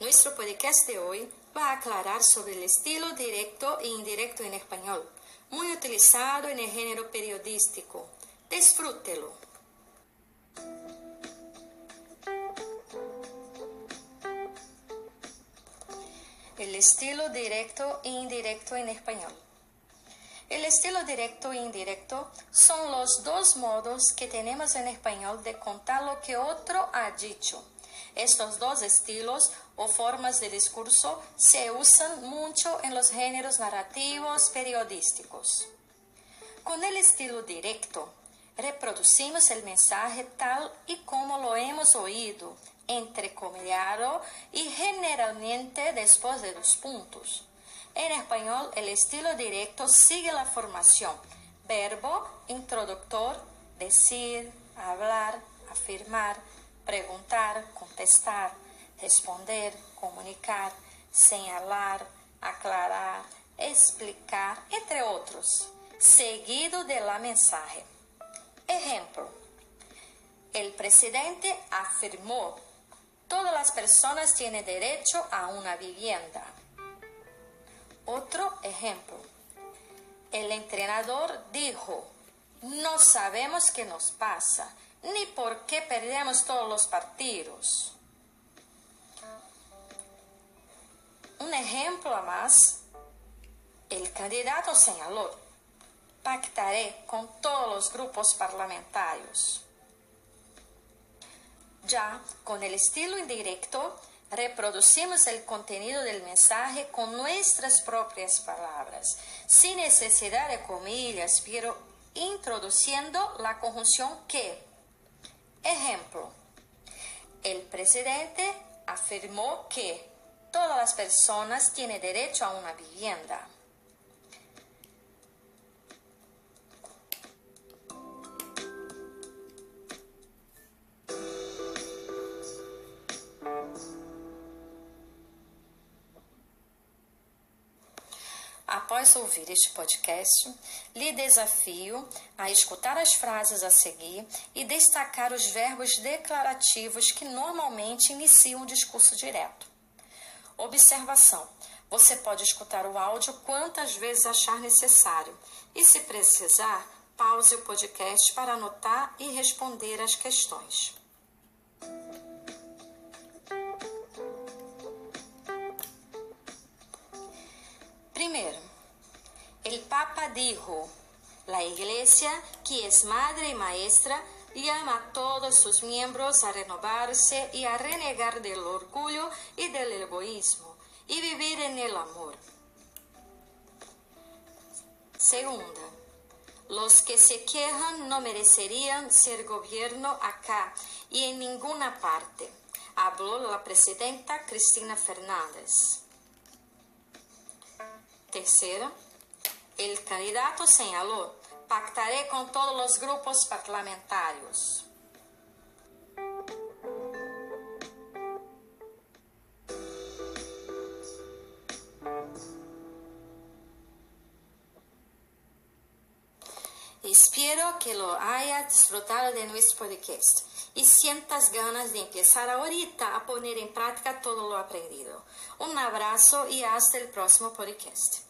nuestro podcast de hoy va a aclarar sobre el estilo directo e indirecto en español, muy utilizado en el género periodístico. Disfrútelo. El estilo directo e indirecto en español. El estilo directo e indirecto son los dos modos que tenemos en español de contar lo que otro ha dicho estos dos estilos o formas de discurso se usan mucho en los géneros narrativos periodísticos. Con el estilo directo, reproducimos el mensaje tal y como lo hemos oído, entrecomillado y generalmente después de los puntos. En español, el estilo directo sigue la formación verbo, introductor, decir, hablar, afirmar, preguntar, contestar, responder, comunicar, señalar, aclarar, explicar, entre otros, seguido de la mensaje. Ejemplo, el presidente afirmó, todas las personas tienen derecho a una vivienda. Otro ejemplo, el entrenador dijo, no sabemos qué nos pasa, ni por qué perdemos todos los partidos. Un ejemplo más, el candidato señaló, pactaré con todos los grupos parlamentarios. Ya con el estilo indirecto, reproducimos el contenido del mensaje con nuestras propias palabras, sin necesidad de comillas, pero introduciendo la conjunción que Ejemplo, el presidente afirmó que todas las personas tienen derecho a una vivienda. Após ouvir este podcast, lhe desafio a escutar as frases a seguir e destacar os verbos declarativos que normalmente iniciam o discurso direto. Observação: você pode escutar o áudio quantas vezes achar necessário e, se precisar, pause o podcast para anotar e responder as questões. Papa dijo, la Iglesia, que es madre y maestra, llama a todos sus miembros a renovarse y a renegar del orgullo y del egoísmo y vivir en el amor. Segunda, los que se quejan no merecerían ser gobierno acá y en ninguna parte, habló la presidenta Cristina Fernández. Terceira, el candidato señaló, pactaré con todos los grupos parlamentarios. Espero que lo haya disfrutado de nuestro podcast y sientas ganas de empezar ahorita a poner en práctica todo lo aprendido. Un abrazo y hasta el próximo podcast.